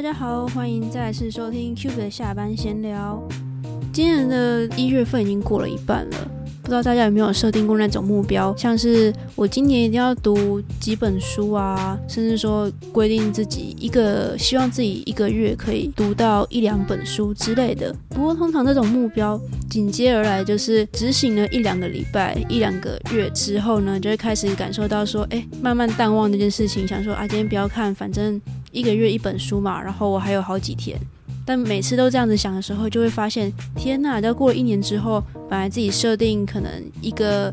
大家好，欢迎再次收听 Cube 的下班闲聊。今年的一月份已经过了一半了。不知道大家有没有设定过那种目标，像是我今年一定要读几本书啊，甚至说规定自己一个希望自己一个月可以读到一两本书之类的。不过通常这种目标紧接而来就是执行了一两个礼拜、一两个月之后呢，就会开始感受到说，哎，慢慢淡忘这件事情，想说啊，今天不要看，反正一个月一本书嘛，然后我还有好几天。但每次都这样子想的时候，就会发现，天呐！要过了一年之后，本来自己设定可能一个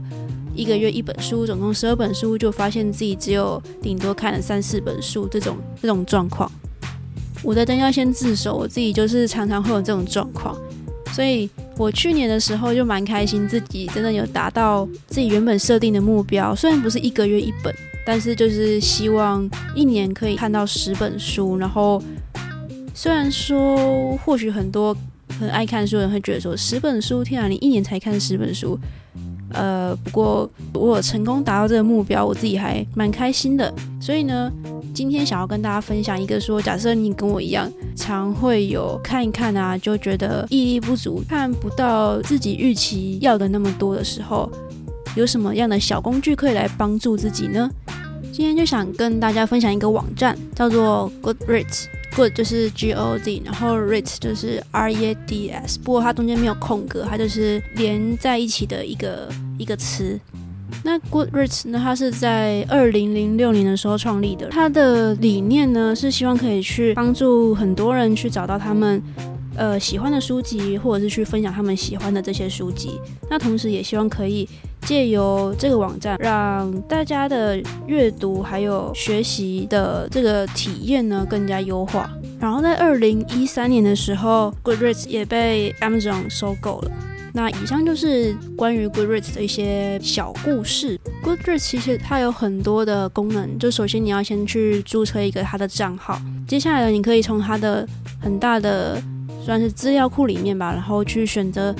一个月一本书，总共十二本书，就发现自己只有顶多看了三四本书，这种这种状况。我在灯要先自首，我自己就是常常会有这种状况，所以我去年的时候就蛮开心，自己真的有达到自己原本设定的目标，虽然不是一个月一本，但是就是希望一年可以看到十本书，然后。虽然说，或许很多很爱看书的人会觉得说，十本书，天啊，你一年才看十本书，呃，不过我成功达到这个目标，我自己还蛮开心的。所以呢，今天想要跟大家分享一个说，假设你跟我一样，常会有看一看啊，就觉得毅力不足，看不到自己预期要的那么多的时候，有什么样的小工具可以来帮助自己呢？今天就想跟大家分享一个网站，叫做 Goodreads。Good 就是 G O D，然后 Reads 就是 R E D S 不过它中间没有空格，它就是连在一起的一个一个词。那 Goodreads 呢，它是在二零零六年的时候创立的，它的理念呢是希望可以去帮助很多人去找到他们。呃，喜欢的书籍，或者是去分享他们喜欢的这些书籍。那同时也希望可以借由这个网站，让大家的阅读还有学习的这个体验呢更加优化。然后在二零一三年的时候，Goodreads 也被 Amazon 收购了。那以上就是关于 Goodreads 的一些小故事。Goodreads 其实它有很多的功能，就首先你要先去注册一个它的账号，接下来呢，你可以从它的很大的算是资料库里面吧，然后去选择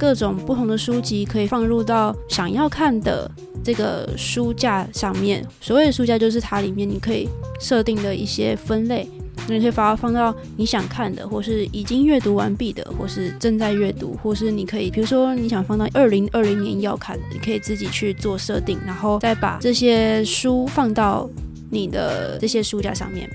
各种不同的书籍，可以放入到想要看的这个书架上面。所谓的书架，就是它里面你可以设定的一些分类，你可以把它放到你想看的，或是已经阅读完毕的，或是正在阅读，或是你可以，比如说你想放到 二零二零年要看，你可以自己去做设定，然后再把这些书放到你的这些书架上面。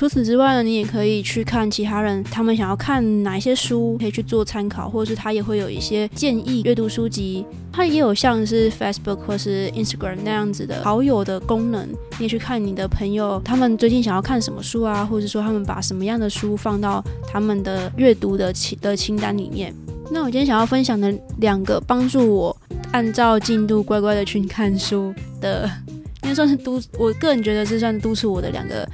除此之外呢，你也可以去看其他人他们想要看哪一些书，可以去做参考，或者是他也会有一些建议阅读书籍。它也有像是 Facebook 或是 Instagram 那样子的好友的功能，你也去看你的朋友他们最近想要看什么书啊，或者说他们把什么样的书放到他们的阅读的清的清单里面。那我今天想要分享的两个帮助我按照进度乖乖的去看书的，应该算是督，我个人觉得是算督促我的两个。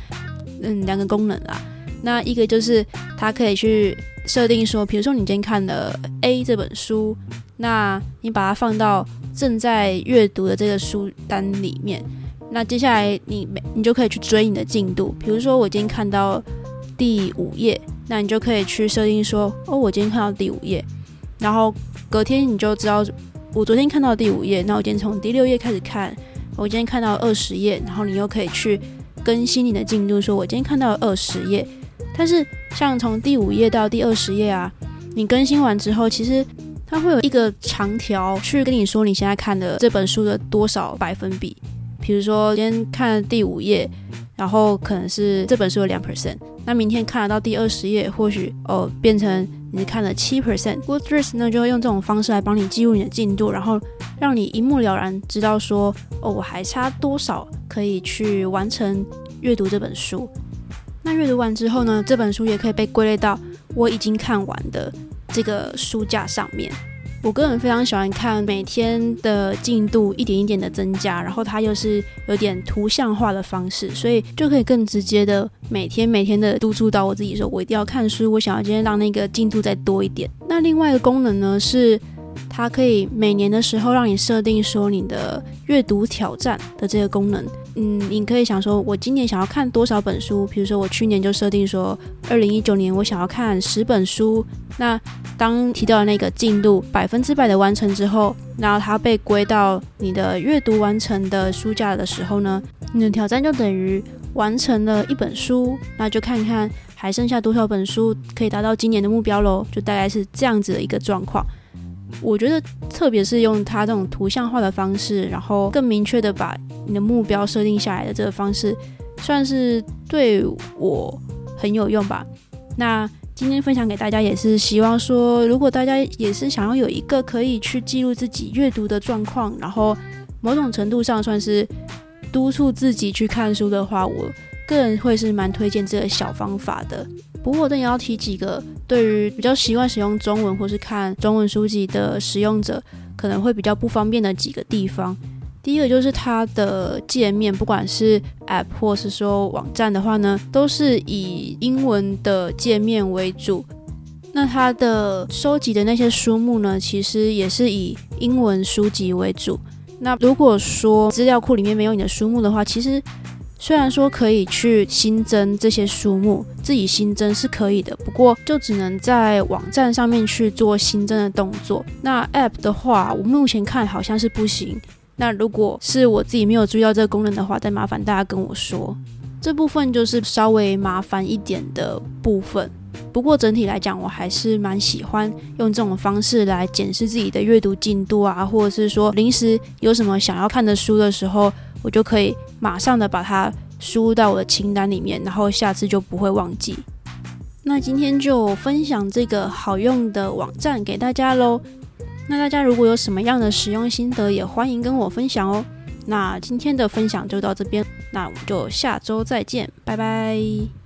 嗯，两个功能啦。那一个就是它可以去设定说，比如说你今天看了 A 这本书，那你把它放到正在阅读的这个书单里面。那接下来你每你就可以去追你的进度。比如说我今天看到第五页，那你就可以去设定说，哦，我今天看到第五页，然后隔天你就知道我昨天看到第五页，那我今天从第六页开始看，我今天看到二十页，然后你又可以去。更新你的进度，说我今天看到了二十页，但是像从第五页到第二十页啊，你更新完之后，其实它会有一个长条去跟你说你现在看的这本书的多少百分比。比如说今天看了第五页，然后可能是这本书有两 percent，那明天看得到第二十页，或许哦变成你看了七 percent。Goodreads 呢就会用这种方式来帮你记录你的进度，然后让你一目了然知道说哦我还差多少可以去完成阅读这本书。那阅读完之后呢，这本书也可以被归类到我已经看完的这个书架上面。我个人非常喜欢看每天的进度一点一点的增加，然后它又是有点图像化的方式，所以就可以更直接的每天每天的督促到我自己，说我一定要看书，我想要今天让那个进度再多一点。那另外一个功能呢是。它可以每年的时候让你设定说你的阅读挑战的这个功能，嗯，你可以想说，我今年想要看多少本书？比如说我去年就设定说，二零一九年我想要看十本书。那当提到那个进度百分之百的完成之后，然后它被归到你的阅读完成的书架的时候呢，你的挑战就等于完成了一本书，那就看看还剩下多少本书可以达到今年的目标喽。就大概是这样子的一个状况。我觉得，特别是用它这种图像化的方式，然后更明确的把你的目标设定下来的这个方式，算是对我很有用吧。那今天分享给大家，也是希望说，如果大家也是想要有一个可以去记录自己阅读的状况，然后某种程度上算是督促自己去看书的话，我个人会是蛮推荐这个小方法的。不过，我也要提几个对于比较习惯使用中文或是看中文书籍的使用者，可能会比较不方便的几个地方。第一个就是它的界面，不管是 App 或是说网站的话呢，都是以英文的界面为主。那它的收集的那些书目呢，其实也是以英文书籍为主。那如果说资料库里面没有你的书目的话，其实虽然说可以去新增这些书目，自己新增是可以的，不过就只能在网站上面去做新增的动作。那 App 的话，我目前看好像是不行。那如果是我自己没有注意到这个功能的话，再麻烦大家跟我说。这部分就是稍微麻烦一点的部分。不过整体来讲，我还是蛮喜欢用这种方式来检视自己的阅读进度啊，或者是说临时有什么想要看的书的时候。我就可以马上的把它输入到我的清单里面，然后下次就不会忘记。那今天就分享这个好用的网站给大家喽。那大家如果有什么样的使用心得，也欢迎跟我分享哦。那今天的分享就到这边，那我们就下周再见，拜拜。